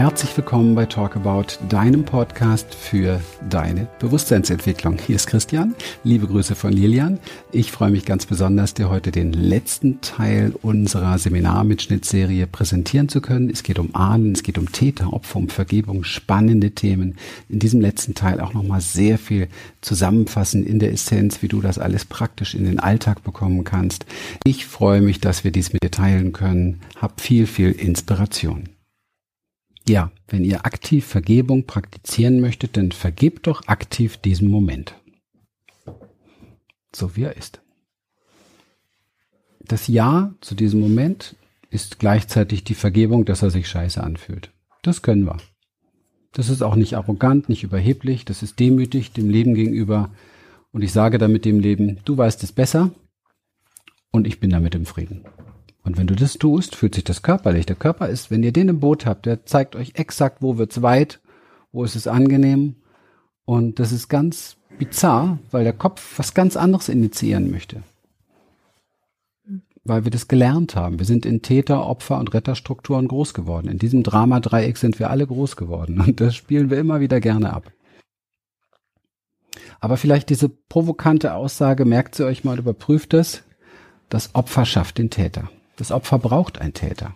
Herzlich willkommen bei Talk About, deinem Podcast für deine Bewusstseinsentwicklung. Hier ist Christian. Liebe Grüße von Lilian. Ich freue mich ganz besonders, dir heute den letzten Teil unserer Seminarmitschnittserie präsentieren zu können. Es geht um Ahnen, es geht um Täter, Opfer, um Vergebung, spannende Themen. In diesem letzten Teil auch nochmal sehr viel zusammenfassen in der Essenz, wie du das alles praktisch in den Alltag bekommen kannst. Ich freue mich, dass wir dies mit dir teilen können. Hab viel, viel Inspiration. Ja, wenn ihr aktiv Vergebung praktizieren möchtet, dann vergebt doch aktiv diesen Moment. So wie er ist. Das Ja zu diesem Moment ist gleichzeitig die Vergebung, dass er sich scheiße anfühlt. Das können wir. Das ist auch nicht arrogant, nicht überheblich, das ist demütig dem Leben gegenüber. Und ich sage damit dem Leben, du weißt es besser und ich bin damit im Frieden. Und wenn du das tust, fühlt sich das körperlich. Der Körper ist, wenn ihr den im Boot habt, der zeigt euch exakt, wo wird's weit, wo ist es angenehm. Und das ist ganz bizarr, weil der Kopf was ganz anderes initiieren möchte. Weil wir das gelernt haben. Wir sind in Täter, Opfer und Retterstrukturen groß geworden. In diesem Drama-Dreieck sind wir alle groß geworden. Und das spielen wir immer wieder gerne ab. Aber vielleicht diese provokante Aussage, merkt sie euch mal überprüft es. Das Opfer schafft den Täter. Das Opfer braucht einen Täter.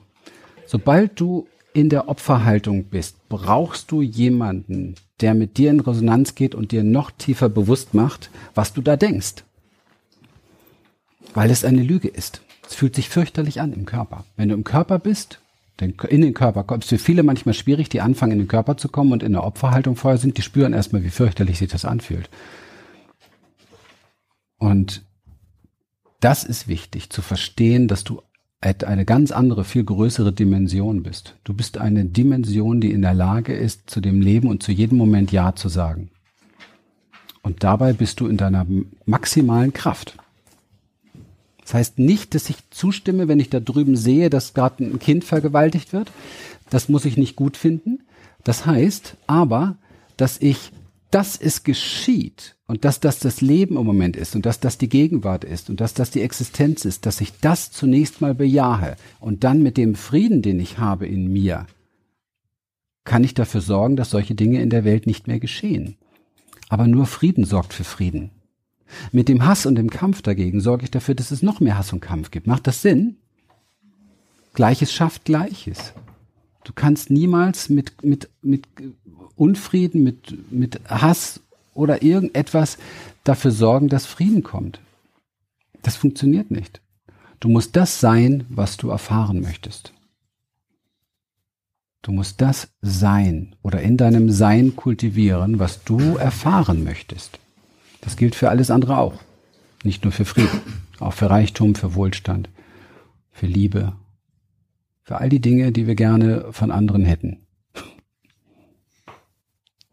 Sobald du in der Opferhaltung bist, brauchst du jemanden, der mit dir in Resonanz geht und dir noch tiefer bewusst macht, was du da denkst. Weil es eine Lüge ist. Es fühlt sich fürchterlich an im Körper. Wenn du im Körper bist, in den Körper kommst, für viele manchmal schwierig, die anfangen in den Körper zu kommen und in der Opferhaltung vorher sind, die spüren erstmal, wie fürchterlich sich das anfühlt. Und das ist wichtig, zu verstehen, dass du eine ganz andere, viel größere Dimension bist. Du bist eine Dimension, die in der Lage ist, zu dem Leben und zu jedem Moment Ja zu sagen. Und dabei bist du in deiner maximalen Kraft. Das heißt nicht, dass ich zustimme, wenn ich da drüben sehe, dass gerade ein Kind vergewaltigt wird. Das muss ich nicht gut finden. Das heißt aber, dass ich dass es geschieht und dass das das Leben im Moment ist und dass das die Gegenwart ist und dass das die Existenz ist, dass ich das zunächst mal bejahe und dann mit dem Frieden, den ich habe in mir, kann ich dafür sorgen, dass solche Dinge in der Welt nicht mehr geschehen. Aber nur Frieden sorgt für Frieden. Mit dem Hass und dem Kampf dagegen sorge ich dafür, dass es noch mehr Hass und Kampf gibt. Macht das Sinn? Gleiches schafft Gleiches. Du kannst niemals mit, mit, mit Unfrieden, mit, mit Hass oder irgendetwas dafür sorgen, dass Frieden kommt. Das funktioniert nicht. Du musst das sein, was du erfahren möchtest. Du musst das sein oder in deinem Sein kultivieren, was du erfahren möchtest. Das gilt für alles andere auch. Nicht nur für Frieden, auch für Reichtum, für Wohlstand, für Liebe, für all die Dinge, die wir gerne von anderen hätten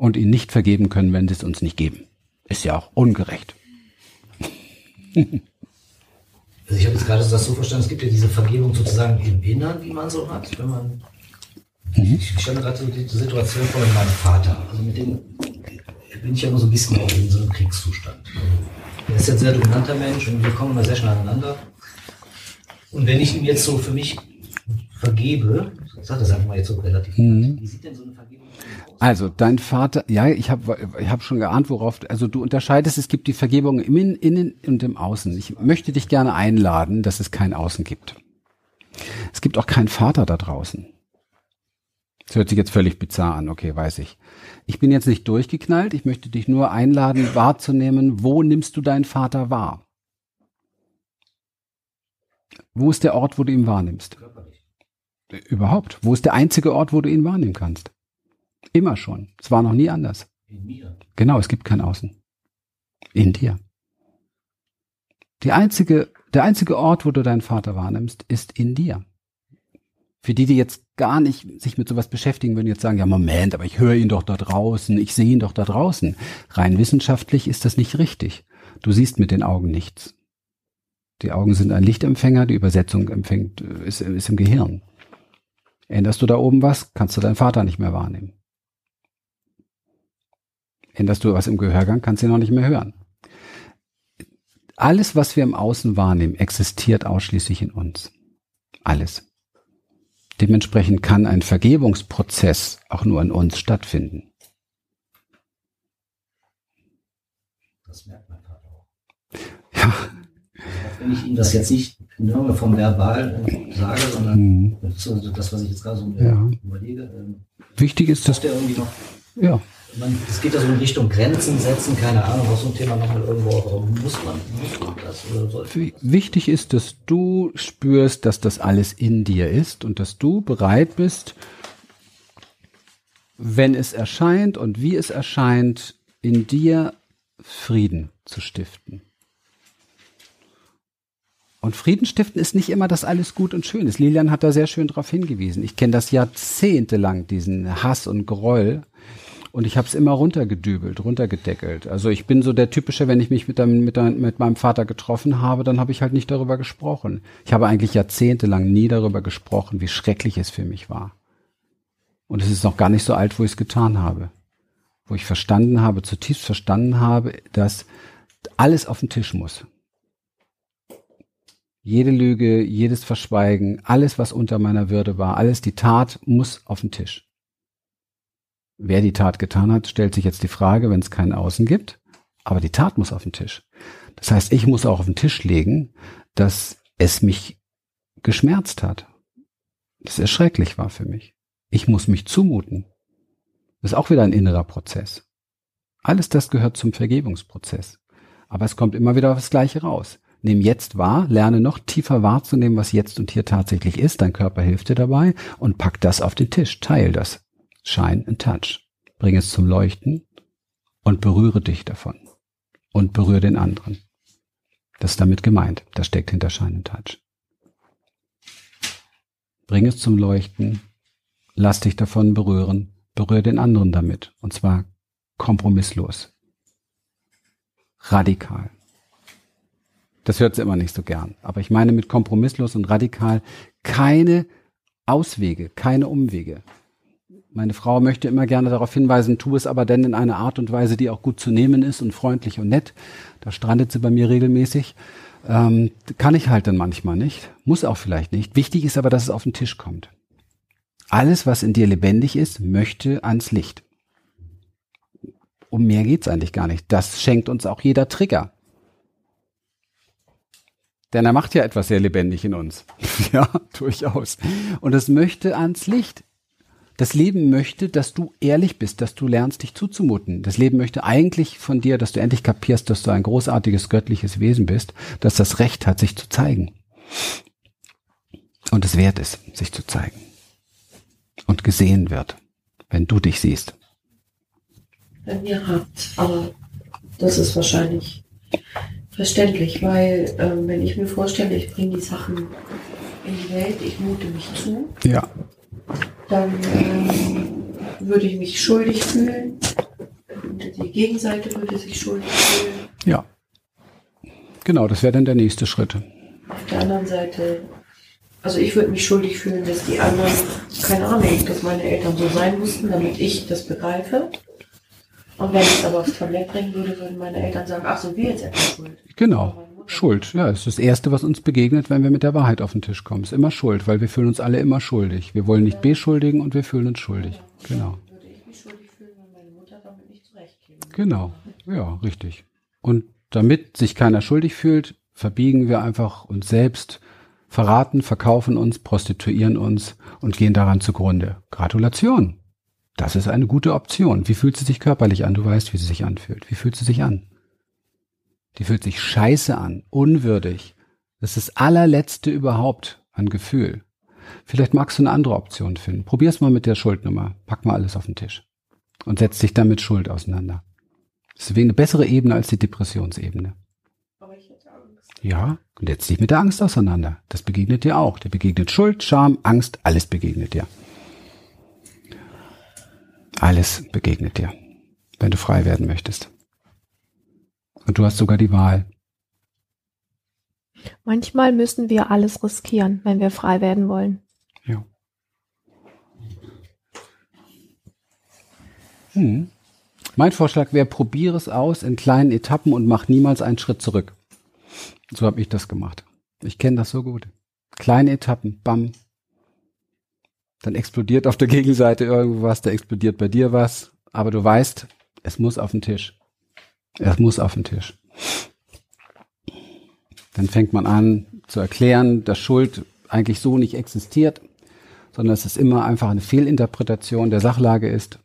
und ihnen nicht vergeben können, wenn sie es uns nicht geben. Ist ja auch ungerecht. also ich habe jetzt gerade das so verstanden, es gibt ja diese Vergebung sozusagen im Innern, die man so hat, wenn man mhm. ich stelle gerade so die Situation vor mit meinem Vater. Also mit dem bin ich ja immer so ein bisschen auch in so einem Kriegszustand. Er ist ja ein sehr dominanter Mensch und wir kommen immer sehr schnell aneinander. Und wenn ich ihm jetzt so für mich vergebe, sag das einfach mal jetzt so relativ, mhm. wie sieht denn so eine Vergebung also dein Vater, ja, ich habe ich hab schon geahnt, worauf, also du unterscheidest, es gibt die Vergebung im Innen und im Außen. Ich möchte dich gerne einladen, dass es kein Außen gibt. Es gibt auch keinen Vater da draußen. Das hört sich jetzt völlig bizarr an, okay, weiß ich. Ich bin jetzt nicht durchgeknallt, ich möchte dich nur einladen, wahrzunehmen, wo nimmst du deinen Vater wahr? Wo ist der Ort, wo du ihn wahrnimmst? Überhaupt. Wo ist der einzige Ort, wo du ihn wahrnehmen kannst? Immer schon. Es war noch nie anders. In mir. Genau, es gibt kein Außen. In dir. Die einzige, der einzige Ort, wo du deinen Vater wahrnimmst, ist in dir. Für die, die jetzt gar nicht sich mit sowas beschäftigen, würden jetzt sagen, ja Moment, aber ich höre ihn doch da draußen, ich sehe ihn doch da draußen. Rein wissenschaftlich ist das nicht richtig. Du siehst mit den Augen nichts. Die Augen sind ein Lichtempfänger, die Übersetzung empfängt, ist, ist im Gehirn. Änderst du da oben was, kannst du deinen Vater nicht mehr wahrnehmen. Änderst du was im Gehörgang, kannst du ihn noch nicht mehr hören. Alles, was wir im Außen wahrnehmen, existiert ausschließlich in uns. Alles. Dementsprechend kann ein Vergebungsprozess auch nur an uns stattfinden. Das merkt mein Vater auch. Ja. Wenn ich ihm das jetzt nicht nur vom Verbal sage, sondern mhm. das, was ich jetzt gerade so ja. überlege. Ähm, Wichtig ist, dass der irgendwie noch. Ja. Man, es geht ja so in Richtung Grenzen setzen, keine Ahnung, was so ein Thema nochmal irgendwo auch, muss man, muss man das oder sollte Wichtig ist, dass du spürst, dass das alles in dir ist und dass du bereit bist, wenn es erscheint und wie es erscheint, in dir Frieden zu stiften. Und Frieden stiften ist nicht immer, dass alles gut und schön ist. Lilian hat da sehr schön darauf hingewiesen. Ich kenne das jahrzehntelang, diesen Hass und Groll. Und ich habe es immer runtergedübelt, runtergedeckelt. Also ich bin so der typische, wenn ich mich mit, dem, mit, dem, mit meinem Vater getroffen habe, dann habe ich halt nicht darüber gesprochen. Ich habe eigentlich jahrzehntelang nie darüber gesprochen, wie schrecklich es für mich war. Und es ist noch gar nicht so alt, wo ich es getan habe. Wo ich verstanden habe, zutiefst verstanden habe, dass alles auf den Tisch muss. Jede Lüge, jedes Verschweigen, alles, was unter meiner Würde war, alles, die Tat muss auf den Tisch. Wer die Tat getan hat, stellt sich jetzt die Frage, wenn es keinen Außen gibt. Aber die Tat muss auf den Tisch. Das heißt, ich muss auch auf den Tisch legen, dass es mich geschmerzt hat. Dass es schrecklich war für mich. Ich muss mich zumuten. Das ist auch wieder ein innerer Prozess. Alles das gehört zum Vergebungsprozess. Aber es kommt immer wieder auf das Gleiche raus. Nimm jetzt wahr, lerne noch tiefer wahrzunehmen, was jetzt und hier tatsächlich ist. Dein Körper hilft dir dabei und pack das auf den Tisch. Teil das. Shine and touch. Bring es zum Leuchten und berühre dich davon. Und berühre den anderen. Das ist damit gemeint. Das steckt hinter Shine and touch. Bring es zum Leuchten. Lass dich davon berühren. Berühre den anderen damit. Und zwar kompromisslos. Radikal. Das hört sie immer nicht so gern. Aber ich meine mit kompromisslos und radikal keine Auswege, keine Umwege. Meine Frau möchte immer gerne darauf hinweisen, tu es aber denn in einer Art und Weise, die auch gut zu nehmen ist und freundlich und nett. Da strandet sie bei mir regelmäßig. Ähm, kann ich halt dann manchmal nicht. Muss auch vielleicht nicht. Wichtig ist aber, dass es auf den Tisch kommt. Alles, was in dir lebendig ist, möchte ans Licht. Um mehr geht's eigentlich gar nicht. Das schenkt uns auch jeder Trigger. Denn er macht ja etwas sehr lebendig in uns. ja, durchaus. Und es möchte ans Licht. Das Leben möchte, dass du ehrlich bist, dass du lernst, dich zuzumuten. Das Leben möchte eigentlich von dir, dass du endlich kapierst, dass du ein großartiges göttliches Wesen bist, dass das Recht hat, sich zu zeigen. Und es wert ist, sich zu zeigen. Und gesehen wird, wenn du dich siehst. Bei mir hat, aber das ist wahrscheinlich verständlich, weil ähm, wenn ich mir vorstelle, ich bringe die Sachen in die Welt, ich mute mich zu, ja. dann ähm, würde ich mich schuldig fühlen. Die Gegenseite würde sich schuldig fühlen. Ja. Genau, das wäre dann der nächste Schritt. Auf der anderen Seite, also ich würde mich schuldig fühlen, dass die anderen, keine Ahnung, dass meine Eltern so sein mussten, damit ich das begreife. Und wenn ich es aber aufs Toilett bringen würde, würden meine Eltern sagen, ach, so wir jetzt etwas schuld. Genau. Schuld, ja, ist das Erste, was uns begegnet, wenn wir mit der Wahrheit auf den Tisch kommen. Ist immer Schuld, weil wir fühlen uns alle immer schuldig. Wir wollen nicht ja. beschuldigen und wir fühlen uns schuldig. Ja. Genau. Würde ich mich schuldig fühlen, wenn meine Mutter damit nicht zurechtkäme. Genau, ja, richtig. Und damit sich keiner schuldig fühlt, verbiegen wir einfach uns selbst, verraten, verkaufen uns, prostituieren uns und gehen daran zugrunde. Gratulation. Das ist eine gute Option. Wie fühlt sie sich körperlich an? Du weißt, wie sie sich anfühlt. Wie fühlt sie sich an? Die fühlt sich scheiße an, unwürdig. Das ist das allerletzte überhaupt an Gefühl. Vielleicht magst du eine andere Option finden. Probier's mal mit der Schuldnummer. Pack mal alles auf den Tisch. Und setz dich dann mit Schuld auseinander. Das ist eine bessere Ebene als die Depressionsebene. Aber ich hätte Angst. Ja, und setz dich mit der Angst auseinander. Das begegnet dir auch. Dir begegnet Schuld, Scham, Angst, alles begegnet dir. Alles begegnet dir, wenn du frei werden möchtest. Und du hast sogar die Wahl. Manchmal müssen wir alles riskieren, wenn wir frei werden wollen. Ja. Hm. Mein Vorschlag wäre, probiere es aus in kleinen Etappen und mach niemals einen Schritt zurück. So habe ich das gemacht. Ich kenne das so gut. Kleine Etappen, bam. Dann explodiert auf der Gegenseite irgendwas, da explodiert bei dir was, aber du weißt, es muss auf den Tisch. Es muss auf den Tisch. Dann fängt man an zu erklären, dass Schuld eigentlich so nicht existiert, sondern dass es immer einfach eine Fehlinterpretation der Sachlage ist.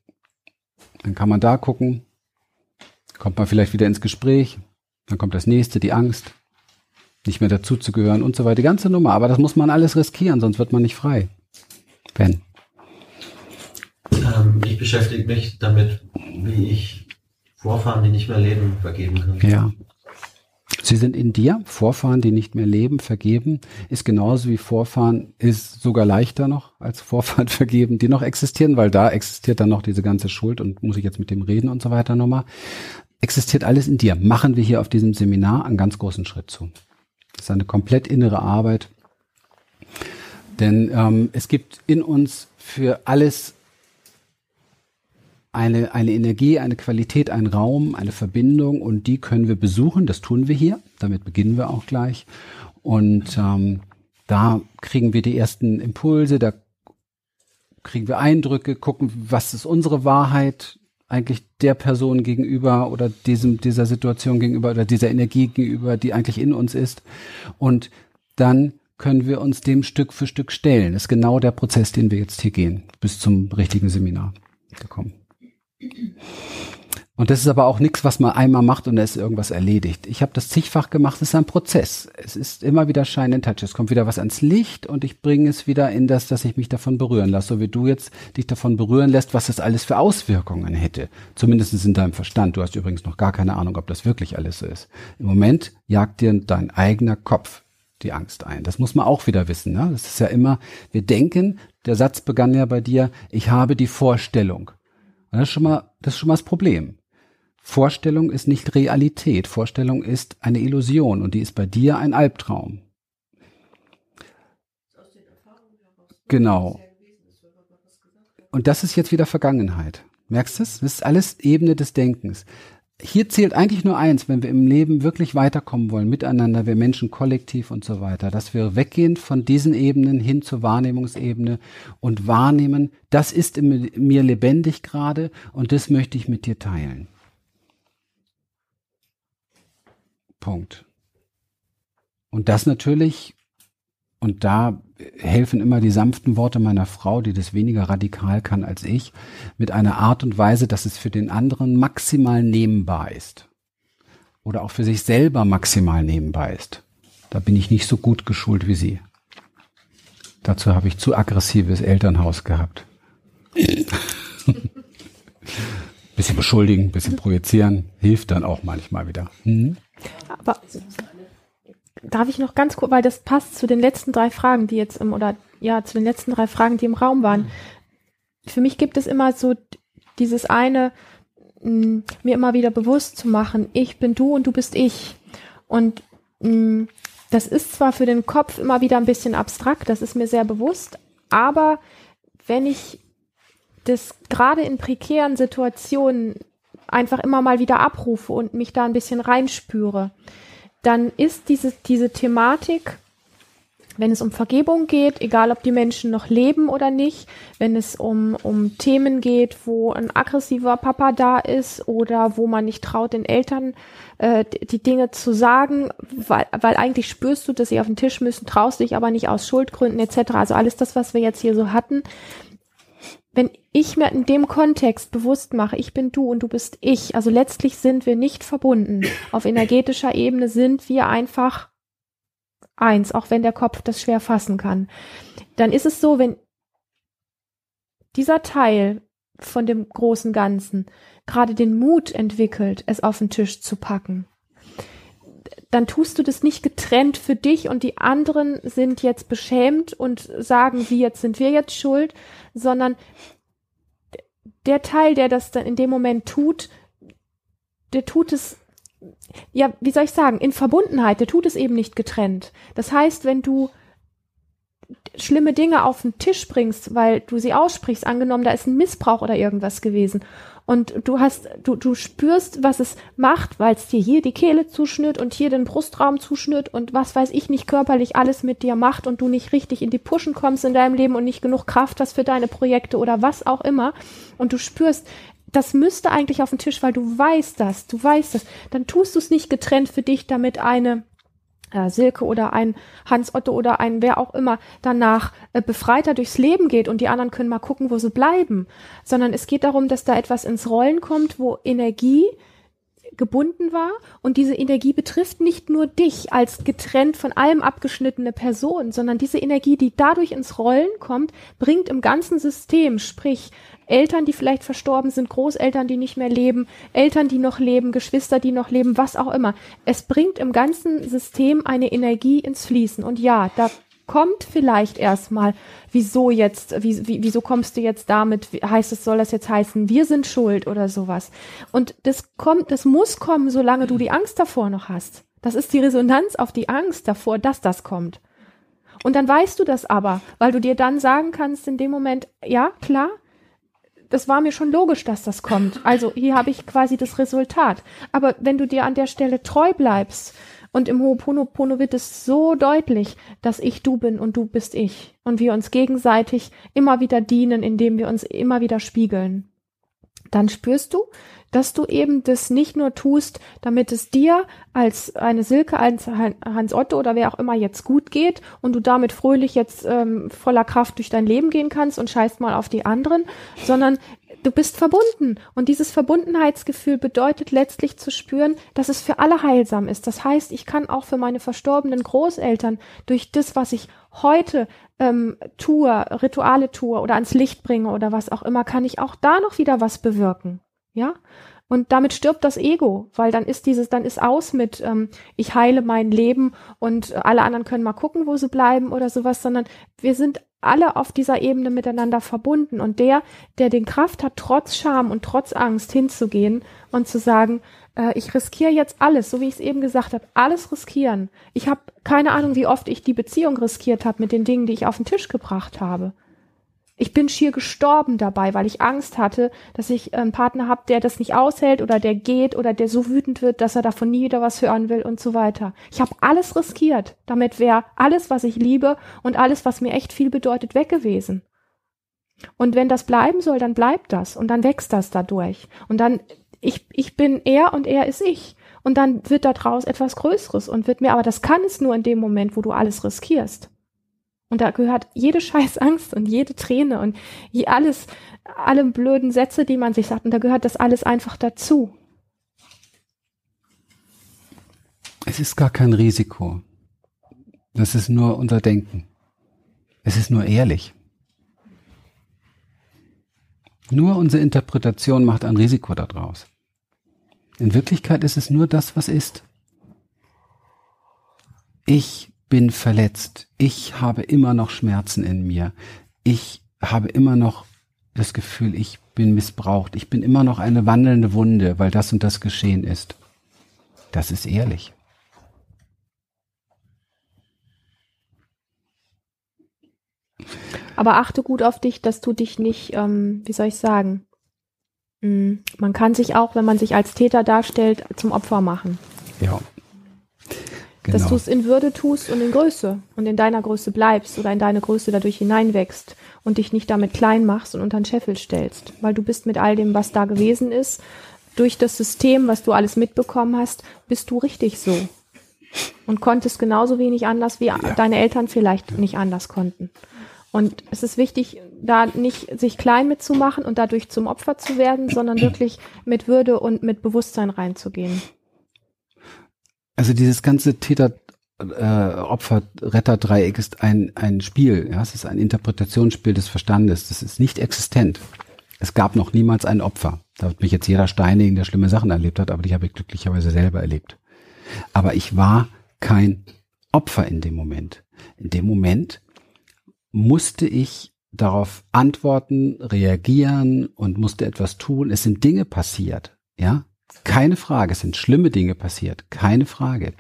Dann kann man da gucken, kommt man vielleicht wieder ins Gespräch, dann kommt das nächste, die Angst, nicht mehr dazuzugehören und so weiter, die ganze Nummer. Aber das muss man alles riskieren, sonst wird man nicht frei. Ben. Ähm, ich beschäftige mich damit, wie ich Vorfahren, die nicht mehr leben, vergeben kann. Ja. Sie sind in dir, Vorfahren, die nicht mehr leben, vergeben, ist genauso wie Vorfahren, ist sogar leichter noch als Vorfahren vergeben, die noch existieren, weil da existiert dann noch diese ganze Schuld und muss ich jetzt mit dem reden und so weiter nochmal. Existiert alles in dir. Machen wir hier auf diesem Seminar einen ganz großen Schritt zu. Das ist eine komplett innere Arbeit. Denn ähm, es gibt in uns für alles eine, eine Energie, eine Qualität, einen Raum, eine Verbindung und die können wir besuchen. Das tun wir hier. Damit beginnen wir auch gleich. Und ähm, da kriegen wir die ersten Impulse, da kriegen wir Eindrücke, gucken, was ist unsere Wahrheit eigentlich der Person gegenüber oder diesem, dieser Situation gegenüber oder dieser Energie gegenüber, die eigentlich in uns ist. Und dann können wir uns dem Stück für Stück stellen. Das ist genau der Prozess, den wir jetzt hier gehen, bis zum richtigen Seminar gekommen. Und das ist aber auch nichts, was man einmal macht und da ist irgendwas erledigt. Ich habe das zigfach gemacht, es ist ein Prozess. Es ist immer wieder Shine and Touch. Es kommt wieder was ans Licht und ich bringe es wieder in das, dass ich mich davon berühren lasse. So wie du jetzt dich davon berühren lässt, was das alles für Auswirkungen hätte. Zumindest in deinem Verstand. Du hast übrigens noch gar keine Ahnung, ob das wirklich alles so ist. Im Moment jagt dir dein eigener Kopf die Angst ein. Das muss man auch wieder wissen. Ne? Das ist ja immer, wir denken, der Satz begann ja bei dir, ich habe die Vorstellung. Und das ist schon mal, das ist schon mal das Problem. Vorstellung ist nicht Realität. Vorstellung ist eine Illusion und die ist bei dir ein Albtraum. Genau. Und das ist jetzt wieder Vergangenheit. Merkst du es? Das ist alles Ebene des Denkens hier zählt eigentlich nur eins, wenn wir im Leben wirklich weiterkommen wollen, miteinander, wir Menschen kollektiv und so weiter, dass wir weggehen von diesen Ebenen hin zur Wahrnehmungsebene und wahrnehmen, das ist in mir lebendig gerade und das möchte ich mit dir teilen. Punkt. Und das natürlich, und da helfen immer die sanften Worte meiner Frau, die das weniger radikal kann als ich, mit einer Art und Weise, dass es für den anderen maximal nehmbar ist. Oder auch für sich selber maximal nehmbar ist. Da bin ich nicht so gut geschult wie sie. Dazu habe ich zu aggressives Elternhaus gehabt. bisschen beschuldigen, bisschen projizieren, hilft dann auch manchmal wieder. Mhm. Aber darf ich noch ganz kurz, weil das passt zu den letzten drei Fragen, die jetzt im, oder ja, zu den letzten drei Fragen, die im Raum waren. Für mich gibt es immer so dieses eine, mh, mir immer wieder bewusst zu machen, ich bin du und du bist ich. Und mh, das ist zwar für den Kopf immer wieder ein bisschen abstrakt, das ist mir sehr bewusst, aber wenn ich das gerade in prekären Situationen einfach immer mal wieder abrufe und mich da ein bisschen reinspüre, dann ist diese, diese Thematik, wenn es um Vergebung geht, egal ob die Menschen noch leben oder nicht, wenn es um, um Themen geht, wo ein aggressiver Papa da ist oder wo man nicht traut, den Eltern äh, die Dinge zu sagen, weil, weil eigentlich spürst du, dass sie auf den Tisch müssen, traust dich aber nicht aus Schuldgründen etc. Also alles das, was wir jetzt hier so hatten, wenn ich mir in dem Kontext bewusst mache, ich bin du und du bist ich, also letztlich sind wir nicht verbunden. Auf energetischer Ebene sind wir einfach eins, auch wenn der Kopf das schwer fassen kann. Dann ist es so, wenn dieser Teil von dem großen Ganzen gerade den Mut entwickelt, es auf den Tisch zu packen, dann tust du das nicht getrennt für dich und die anderen sind jetzt beschämt und sagen, wie jetzt sind wir jetzt schuld, sondern der Teil, der das dann in dem Moment tut, der tut es, ja, wie soll ich sagen, in Verbundenheit, der tut es eben nicht getrennt. Das heißt, wenn du schlimme Dinge auf den Tisch bringst, weil du sie aussprichst, angenommen, da ist ein Missbrauch oder irgendwas gewesen. Und du hast, du, du spürst, was es macht, weil es dir hier die Kehle zuschnürt und hier den Brustraum zuschnürt und was weiß ich nicht körperlich alles mit dir macht und du nicht richtig in die Pushen kommst in deinem Leben und nicht genug Kraft hast für deine Projekte oder was auch immer. Und du spürst, das müsste eigentlich auf den Tisch, weil du weißt das, du weißt das. Dann tust du es nicht getrennt für dich, damit eine äh, Silke oder ein Hans Otto oder ein wer auch immer danach äh, befreiter durchs Leben geht und die anderen können mal gucken, wo sie bleiben, sondern es geht darum, dass da etwas ins Rollen kommt, wo Energie gebunden war und diese Energie betrifft nicht nur dich als getrennt von allem abgeschnittene Person, sondern diese Energie, die dadurch ins Rollen kommt, bringt im ganzen System, sprich Eltern, die vielleicht verstorben sind, Großeltern, die nicht mehr leben, Eltern, die noch leben, Geschwister, die noch leben, was auch immer. Es bringt im ganzen System eine Energie ins Fließen. Und ja, da kommt vielleicht erstmal, wieso jetzt, wie, wie, wieso kommst du jetzt damit, heißt es, soll das jetzt heißen, wir sind schuld oder sowas. Und das kommt, das muss kommen, solange du die Angst davor noch hast. Das ist die Resonanz auf die Angst davor, dass das kommt. Und dann weißt du das aber, weil du dir dann sagen kannst in dem Moment, ja, klar, das war mir schon logisch, dass das kommt. Also hier habe ich quasi das Resultat. Aber wenn du dir an der Stelle treu bleibst und im Ho'oponopono wird es so deutlich, dass ich du bin und du bist ich und wir uns gegenseitig immer wieder dienen, indem wir uns immer wieder spiegeln. Dann spürst du, dass du eben das nicht nur tust, damit es dir als eine Silke, als Hans Otto oder wer auch immer jetzt gut geht und du damit fröhlich jetzt ähm, voller Kraft durch dein Leben gehen kannst und scheißt mal auf die anderen, sondern du bist verbunden. Und dieses Verbundenheitsgefühl bedeutet letztlich zu spüren, dass es für alle heilsam ist. Das heißt, ich kann auch für meine verstorbenen Großeltern durch das, was ich heute ähm, tue, Rituale tue oder ans Licht bringe oder was auch immer, kann ich auch da noch wieder was bewirken. Ja? Und damit stirbt das Ego, weil dann ist dieses, dann ist aus mit, ähm, ich heile mein Leben und alle anderen können mal gucken, wo sie bleiben oder sowas, sondern wir sind alle auf dieser Ebene miteinander verbunden. Und der, der den Kraft hat, trotz Scham und trotz Angst hinzugehen und zu sagen, äh, ich riskiere jetzt alles, so wie ich es eben gesagt habe, alles riskieren. Ich habe keine Ahnung, wie oft ich die Beziehung riskiert habe mit den Dingen, die ich auf den Tisch gebracht habe. Ich bin schier gestorben dabei, weil ich Angst hatte, dass ich einen Partner habe, der das nicht aushält oder der geht oder der so wütend wird, dass er davon nie wieder was hören will und so weiter. Ich habe alles riskiert. Damit wäre alles, was ich liebe und alles, was mir echt viel bedeutet, weg gewesen. Und wenn das bleiben soll, dann bleibt das und dann wächst das dadurch. Und dann, ich, ich bin er und er ist ich. Und dann wird daraus etwas Größeres und wird mir, aber das kann es nur in dem Moment, wo du alles riskierst. Und da gehört jede scheiß Angst und jede Träne und alles, alle blöden Sätze, die man sich sagt, und da gehört das alles einfach dazu. Es ist gar kein Risiko. Das ist nur unser Denken. Es ist nur ehrlich. Nur unsere Interpretation macht ein Risiko daraus. In Wirklichkeit ist es nur das, was ist. Ich bin verletzt. Ich habe immer noch Schmerzen in mir. Ich habe immer noch das Gefühl, ich bin missbraucht. Ich bin immer noch eine wandelnde Wunde, weil das und das geschehen ist. Das ist ehrlich. Aber achte gut auf dich, dass du dich nicht, ähm, wie soll ich sagen, mm, man kann sich auch, wenn man sich als Täter darstellt, zum Opfer machen. Ja. Genau. Dass du es in Würde tust und in Größe und in deiner Größe bleibst oder in deine Größe dadurch hineinwächst und dich nicht damit klein machst und unter den Scheffel stellst. Weil du bist mit all dem, was da gewesen ist, durch das System, was du alles mitbekommen hast, bist du richtig so. Und konntest genauso wenig anders, wie ja. deine Eltern vielleicht nicht anders konnten. Und es ist wichtig, da nicht sich klein mitzumachen und dadurch zum Opfer zu werden, sondern wirklich mit Würde und mit Bewusstsein reinzugehen. Also dieses ganze Täter äh, Opfer Retter Dreieck ist ein ein Spiel, ja, es ist ein Interpretationsspiel des Verstandes, das ist nicht existent. Es gab noch niemals ein Opfer. Da wird mich jetzt jeder steinigen, der schlimme Sachen erlebt hat, aber die habe ich glücklicherweise selber erlebt. Aber ich war kein Opfer in dem Moment. In dem Moment musste ich darauf antworten, reagieren und musste etwas tun. Es sind Dinge passiert, ja. Keine Frage, es sind schlimme Dinge passiert, keine Frage.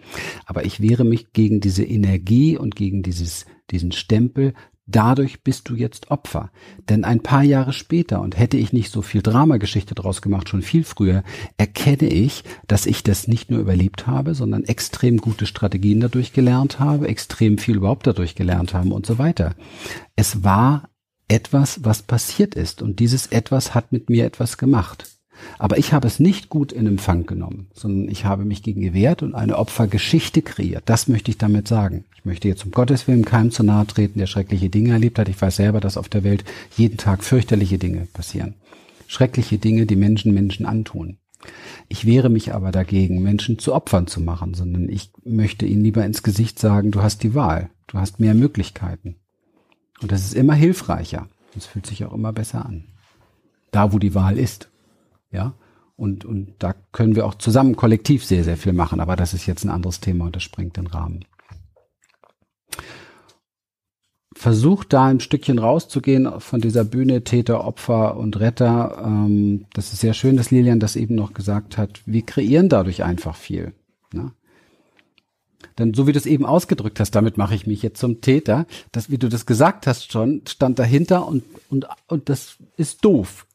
Aber ich wehre mich gegen diese Energie und gegen dieses, diesen Stempel, Dadurch bist du jetzt Opfer. Denn ein paar Jahre später, und hätte ich nicht so viel Dramageschichte draus gemacht, schon viel früher, erkenne ich, dass ich das nicht nur überlebt habe, sondern extrem gute Strategien dadurch gelernt habe, extrem viel überhaupt dadurch gelernt haben und so weiter. Es war etwas, was passiert ist, und dieses etwas hat mit mir etwas gemacht. Aber ich habe es nicht gut in Empfang genommen, sondern ich habe mich gegen gewehrt und eine Opfergeschichte kreiert. Das möchte ich damit sagen. Ich möchte jetzt um Gottes Willen keinem zu nahe treten, der schreckliche Dinge erlebt hat. Ich weiß selber, dass auf der Welt jeden Tag fürchterliche Dinge passieren. Schreckliche Dinge, die Menschen Menschen antun. Ich wehre mich aber dagegen, Menschen zu Opfern zu machen, sondern ich möchte ihnen lieber ins Gesicht sagen, du hast die Wahl, du hast mehr Möglichkeiten. Und das ist immer hilfreicher. Es fühlt sich auch immer besser an. Da, wo die Wahl ist. Ja. Und, und da können wir auch zusammen kollektiv sehr, sehr viel machen. Aber das ist jetzt ein anderes Thema und das sprengt den Rahmen. Versucht da ein Stückchen rauszugehen von dieser Bühne Täter, Opfer und Retter. Ähm, das ist sehr schön, dass Lilian das eben noch gesagt hat. Wir kreieren dadurch einfach viel. Ne? Denn so wie du es eben ausgedrückt hast, damit mache ich mich jetzt zum Täter, das, wie du das gesagt hast schon, stand dahinter und, und, und das ist doof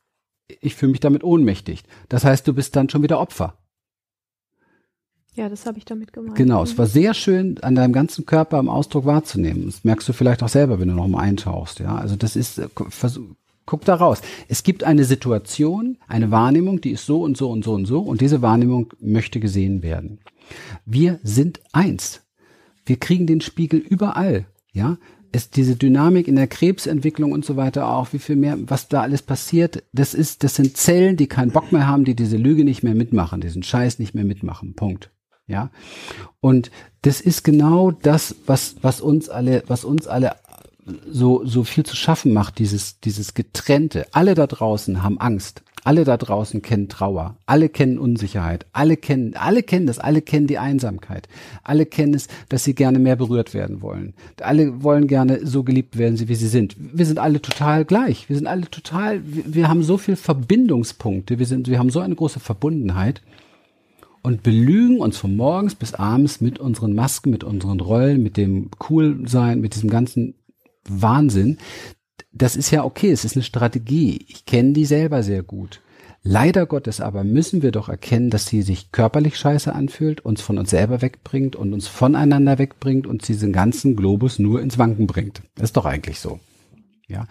ich fühle mich damit ohnmächtig. Das heißt, du bist dann schon wieder Opfer. Ja, das habe ich damit gemeint. Genau, es war sehr schön, an deinem ganzen Körper im Ausdruck wahrzunehmen. Das merkst du vielleicht auch selber, wenn du noch mal eintauchst. Ja, also das ist, äh, versuch, guck da raus. Es gibt eine Situation, eine Wahrnehmung, die ist so und so und so und so und diese Wahrnehmung möchte gesehen werden. Wir sind eins. Wir kriegen den Spiegel überall. Ja, ist diese Dynamik in der Krebsentwicklung und so weiter auch, wie viel mehr, was da alles passiert, das ist, das sind Zellen, die keinen Bock mehr haben, die diese Lüge nicht mehr mitmachen, diesen Scheiß nicht mehr mitmachen. Punkt. Ja. Und das ist genau das, was, was uns alle, was uns alle so, so viel zu schaffen macht, dieses, dieses Getrennte. Alle da draußen haben Angst. Alle da draußen kennen Trauer, alle kennen Unsicherheit, alle kennen, alle kennen das, alle kennen die Einsamkeit, alle kennen es, dass sie gerne mehr berührt werden wollen. Alle wollen gerne so geliebt werden, wie sie sind. Wir sind alle total gleich. Wir sind alle total, wir, wir haben so viel Verbindungspunkte, wir sind, wir haben so eine große Verbundenheit und belügen uns von morgens bis abends mit unseren Masken, mit unseren Rollen, mit dem Coolsein, mit diesem ganzen Wahnsinn, das ist ja okay, es ist eine Strategie. Ich kenne die selber sehr gut. Leider Gottes aber müssen wir doch erkennen, dass sie sich körperlich scheiße anfühlt, uns von uns selber wegbringt und uns voneinander wegbringt und diesen ganzen Globus nur ins Wanken bringt. Ist doch eigentlich so. Ja.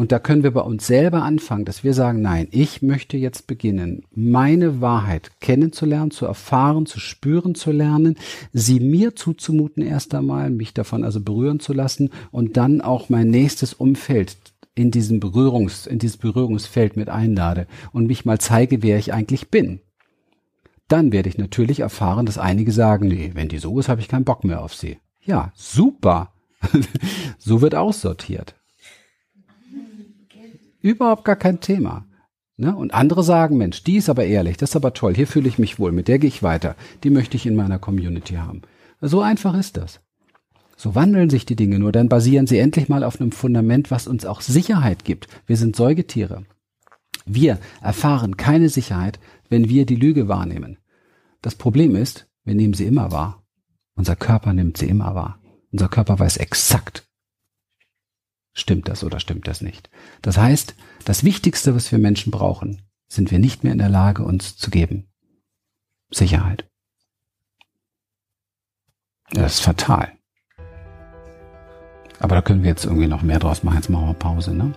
Und da können wir bei uns selber anfangen, dass wir sagen, nein, ich möchte jetzt beginnen, meine Wahrheit kennenzulernen, zu erfahren, zu spüren zu lernen, sie mir zuzumuten erst einmal, mich davon also berühren zu lassen und dann auch mein nächstes Umfeld in diesem Berührungs, in dieses Berührungsfeld mit einlade und mich mal zeige, wer ich eigentlich bin. Dann werde ich natürlich erfahren, dass einige sagen, nee, wenn die so ist, habe ich keinen Bock mehr auf sie. Ja, super. so wird aussortiert. Überhaupt gar kein Thema. Ne? Und andere sagen, Mensch, die ist aber ehrlich, das ist aber toll, hier fühle ich mich wohl, mit der gehe ich weiter, die möchte ich in meiner Community haben. So einfach ist das. So wandeln sich die Dinge, nur dann basieren sie endlich mal auf einem Fundament, was uns auch Sicherheit gibt. Wir sind Säugetiere. Wir erfahren keine Sicherheit, wenn wir die Lüge wahrnehmen. Das Problem ist, wir nehmen sie immer wahr. Unser Körper nimmt sie immer wahr. Unser Körper weiß exakt, Stimmt das oder stimmt das nicht? Das heißt, das Wichtigste, was wir Menschen brauchen, sind wir nicht mehr in der Lage, uns zu geben. Sicherheit. Das ist fatal. Aber da können wir jetzt irgendwie noch mehr draus machen. Jetzt machen wir Pause, ne?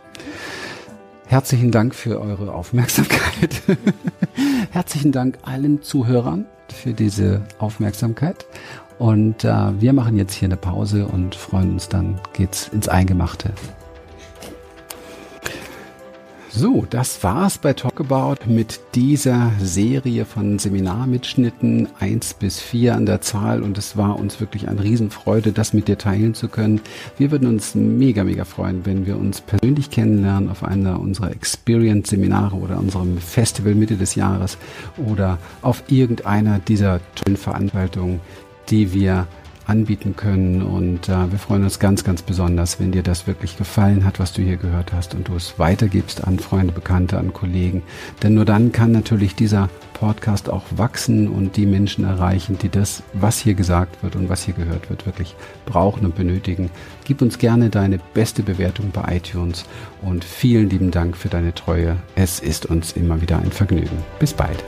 Herzlichen Dank für eure Aufmerksamkeit. Herzlichen Dank allen Zuhörern für diese Aufmerksamkeit. Und äh, wir machen jetzt hier eine Pause und freuen uns dann, geht's ins Eingemachte. So, das war's bei Talkabout mit dieser Serie von Seminarmitschnitten eins bis vier an der Zahl und es war uns wirklich eine Riesenfreude, das mit dir teilen zu können. Wir würden uns mega, mega freuen, wenn wir uns persönlich kennenlernen auf einer unserer Experience-Seminare oder unserem Festival Mitte des Jahres oder auf irgendeiner dieser tollen Veranstaltungen, die wir anbieten können. Und äh, wir freuen uns ganz, ganz besonders, wenn dir das wirklich gefallen hat, was du hier gehört hast und du es weitergibst an Freunde, Bekannte, an Kollegen. Denn nur dann kann natürlich dieser Podcast auch wachsen und die Menschen erreichen, die das, was hier gesagt wird und was hier gehört wird, wirklich brauchen und benötigen. Gib uns gerne deine beste Bewertung bei iTunes und vielen lieben Dank für deine Treue. Es ist uns immer wieder ein Vergnügen. Bis bald.